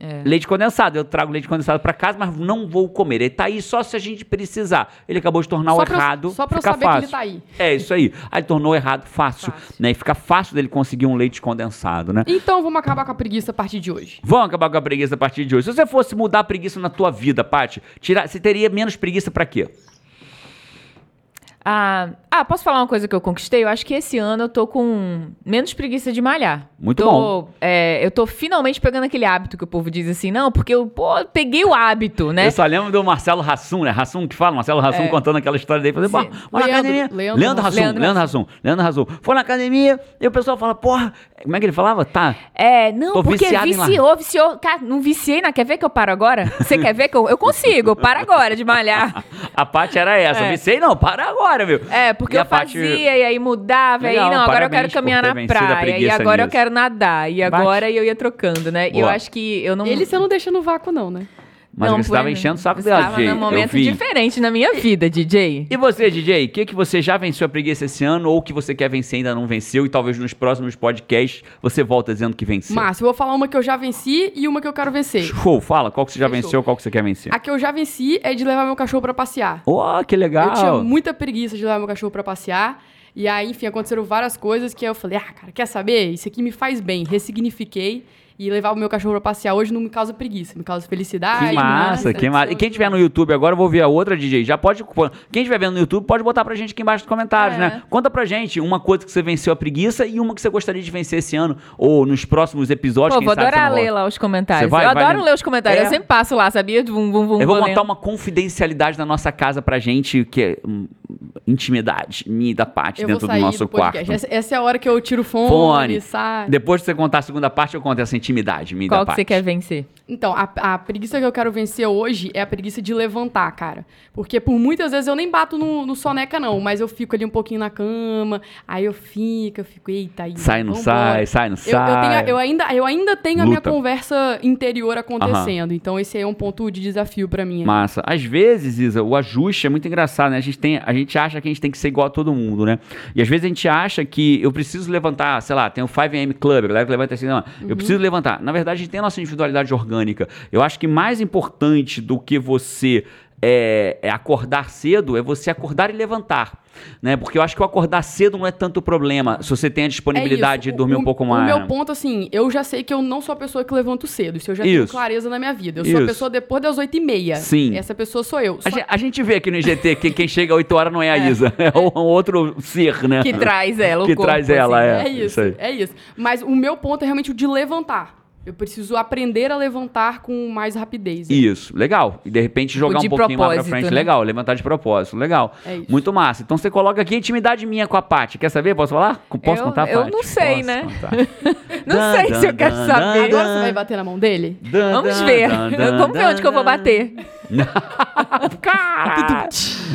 É. leite condensado. Eu trago leite condensado pra casa, mas não vou comer. Ele tá aí só se a gente precisar. Ele acabou de tornar o Só eu- errado só pra eu saber que ele fácil. tá aí. É isso aí. Aí tornou errado fácil, Fácil. né? E fica fácil dele conseguir um leite condensado, né? Então vamos acabar com a preguiça a partir de hoje. Vamos acabar com a preguiça a partir de hoje. Se você fosse mudar a preguiça na tua vida, Paty, tirar, você teria menos preguiça pra quê? Ah, ah, posso falar uma coisa que eu conquistei? Eu acho que esse ano eu tô com menos preguiça de malhar. Muito Tô, bom. é, eu tô finalmente pegando aquele hábito que o povo diz assim, não, porque eu pô, peguei o hábito, né? Eu só lembro do Marcelo Rassum, né? Rassum que fala, Marcelo Rassum É. contando aquela história dele. Falei, pô, vai na Leandro- academia. Leandro Leandro Rassum, Leandro Leandro Rassum, Leandro Rassum. Foi na academia e o pessoal fala, porra, como é que ele falava? Tá. É, não, Tô porque viciou, viciou. Cara, não viciei, não. Quer ver que eu paro agora? Você quer ver que eu, eu consigo? Eu paro agora de malhar. A Paty era essa. É. Vicei, não, para agora, meu. É, porque E eu Paty- fazia e aí mudava, Legal, e aí não, agora eu quero caminhar na praia, e agora eu nisso. quero nadar, e Bate. agora eu ia trocando, né? E eu acho que eu não... Ele você não deixa no vácuo, não, né? Mas não, você estava enchendo o saco dela, Estava DJ. num Eu momento diferente na minha vida, DJ. E você, DJ, o que, que você já venceu a preguiça esse ano ou que você quer vencer e ainda não venceu e talvez nos próximos podcasts você volta dizendo que venceu? Márcio, eu vou falar uma que eu já venci e uma que eu quero vencer. Show, fala, qual que você já Fechou. venceu, qual que você quer vencer? A que eu já venci é de levar meu cachorro pra passear. Oh, que legal. Eu tinha muita preguiça de levar meu cachorro pra passear. E aí, enfim, aconteceram várias coisas que eu falei, ah, cara, quer saber? Isso aqui me faz bem. Ressignifiquei. E levar o meu cachorro pra passear hoje não me causa preguiça, me causa felicidade. Que massa, né? que massa. E quem tiver no YouTube agora, eu vou ver a outra DJ. Já pode. Quem estiver vendo no YouTube, pode botar pra gente aqui embaixo nos comentários, É. né? Conta pra gente uma coisa que você venceu a preguiça e uma que você gostaria de vencer esse ano ou nos próximos episódios. Pô, quem vou adorar ler lá os comentários. Vai- eu vai adoro ler- ler os comentários. É. Eu sempre passo lá, sabia? Vum, vum, vum, Eu vou montar uma confidencialidade na nossa casa pra gente, que é hum, intimidade minha e da parte Eu dentro do nosso do quarto. Essa, essa é a hora que eu tiro o fone, Fone. sai. Depois de você contar a segunda parte, eu conto essa intimidade minha e Qual da que parte. você quer vencer? Então, a, a preguiça que eu quero vencer hoje é a preguiça de levantar, cara. Porque por muitas vezes eu nem bato no, no soneca, não, mas eu fico ali um pouquinho na cama, aí eu fico, eu fico, eita, aí. Sai, não sai, sai, não Eu, eu, sai. tenho- eu ainda, eu ainda tenho a minha Luta. conversa interior acontecendo. Então, esse aí é um ponto de desafio pra mim. Massa. Às vezes, Isa, o ajuste é muito engraçado, né? A gente, tem, a gente acha que a gente tem que ser igual a todo mundo, né? E às vezes a gente acha que eu preciso levantar, sei lá, tem o 5am Club, a galera que levanta assim, não, eu preciso levantar. Na verdade, a gente tem a nossa individualidade orgânica. Eu acho que mais importante do que você é, é acordar cedo é você acordar e levantar. Né? Porque eu acho que o acordar cedo não é tanto problema se você tem a disponibilidade É isso. de dormir O- um pouco mais. O meu ponto, assim, eu já sei que eu não sou a pessoa que levanto cedo. Isso eu já tenho Isso. clareza na minha vida. Eu sou a Isso. pessoa depois das oito e meia. Sim. Essa pessoa sou eu. A Só gen- A gente vê aqui no IGT que quem chega às 8 horas não é a Isa, é um outro ser, né? Que traz ela, o Que corpo, traz ela, assim. é. É isso, isso é isso. Mas o meu ponto é realmente o de levantar. Eu preciso aprender a levantar com mais rapidez. Isso, legal. E de repente jogar de um pouquinho mais pra frente, né? legal. Levantar de propósito, legal. É isso. Muito massa. Então você coloca aqui intimidade minha com a Paty. Quer saber? Posso falar? Posso Eu- contar, eu Paty? não sei, Posso né? Não Dan, sei se eu dan, quero dan, saber. Agora você vai bater na mão dele? Dan, Vamos dan, ver. dan, dan, Vamos ver onde que eu vou dan. bater. Cara!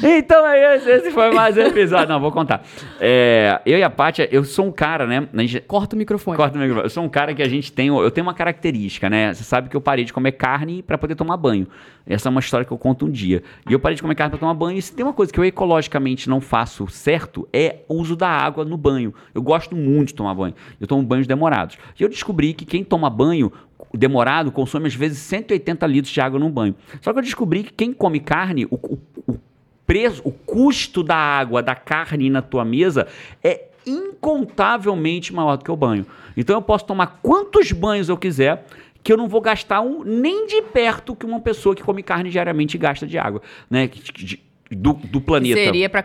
então é esse, esse foi mais um episódio. Não, vou contar. É, eu e a Paty, eu sou um cara, né? Gente, Corta o microfone. Corta o microfone. Eu sou um cara que a gente tem. Eu tenho uma característica, né? Você sabe que eu parei de comer carne pra poder tomar banho. Essa é uma história que eu conto um dia. E eu parei de comer carne pra tomar banho. E se tem uma coisa que eu ecologicamente não faço certo, é o uso da água no banho. Eu gosto muito de tomar banho. Eu tomo banhos demorados. E eu descobri que quem toma banho demorado consome às vezes 180 litros de água num banho. Só que eu descobri que quem come carne, o, o, o preço, o custo da água, da carne na tua mesa é incontavelmente maior do que o banho. Então eu posso tomar quantos banhos eu quiser que eu não vou gastar um, nem de perto que uma pessoa que come carne diariamente gasta de água, né? Que- de- Do, do planeta. Seria pra,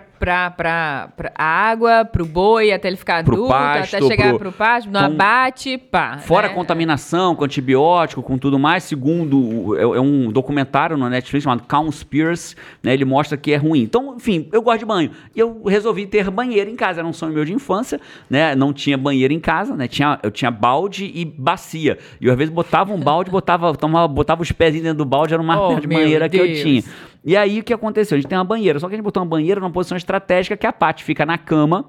pra água, pro boi, até ele ficar Pro adulto, pasto, até chegar pro- pro, pasto, no Então, abate, pá. Fora né? a contaminação, com antibiótico, com tudo mais, segundo o- é, é um documentário no Netflix chamado Cowspiracy, né? Ele mostra que é ruim. Então, enfim, eu gosto de banho. E eu resolvi ter banheiro em casa, era um sonho meu de infância, né? Não tinha banheiro em casa, né? Tinha, eu tinha balde e bacia. E eu às vezes botava um balde, botava, tomava, botava os pés dentro do balde, era uma Oh, de banheira que eu Deus. tinha. E aí o que aconteceu? A gente tem uma banheira, só que a gente botou uma banheira numa posição estratégica que a Paty fica na cama,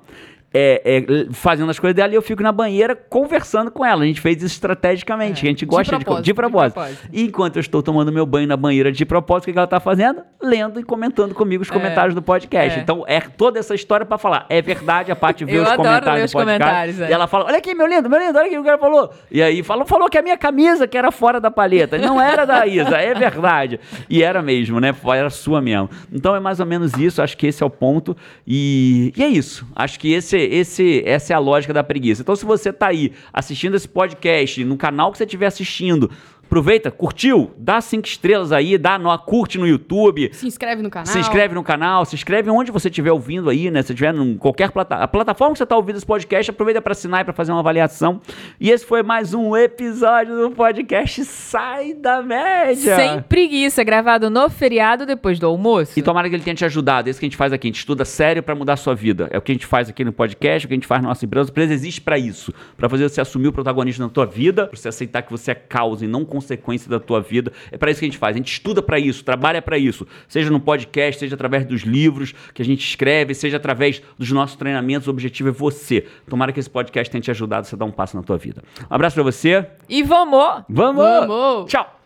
é, é, fazendo as coisas dela e eu fico na banheira conversando com ela. A gente fez isso estrategicamente. É, a gente de gosta de, propósito, de de propósito. propósito. E enquanto eu estou tomando meu banho na banheira de propósito, o que ela está fazendo? Lendo e comentando comigo os comentários do podcast. é. Então é toda essa história para falar. É verdade, a Paty vê Eu os comentários do os podcast. comentários, é. E ela fala: Olha aqui, meu lindo, meu lindo, olha aqui o que o cara falou. E aí falou, falou que a minha camisa que era fora da palheta. Não era da Isa, é verdade. E era mesmo, né? Era sua mesmo. Então é mais ou menos isso, acho que esse é o ponto. E, e é isso. Acho que esse, esse, essa é a lógica da preguiça. Então, se você tá aí assistindo esse podcast, no canal que você estiver assistindo, aproveita, curtiu, dá cinco estrelas aí, dá no, curte no YouTube. Se inscreve no canal. Se inscreve no canal, se inscreve onde você estiver ouvindo aí, né? Se estiver em qualquer plata a plataforma que você está ouvindo esse podcast, aproveita para assinar e para fazer uma avaliação. E esse foi mais um episódio do podcast Sai da Média. Sem preguiça, gravado no feriado depois do almoço. E tomara que ele tenha te ajudado. É isso que a gente faz aqui. A gente estuda sério para mudar a sua vida. É o que a gente faz aqui no podcast, é o que a gente faz na nossa empresa. A empresa existe para isso. Para fazer você assumir o protagonismo na tua vida, para você aceitar que você é causa e não consequência da tua vida. É para isso que a gente faz. A gente estuda para isso, trabalha para isso. Seja no podcast, seja através dos livros que a gente escreve, seja através dos nossos treinamentos. O objetivo é você. Tomara que esse podcast tenha te ajudado você dar um passo na tua vida. Um abraço para você. E vamos! Vamos! vamos. Tchau!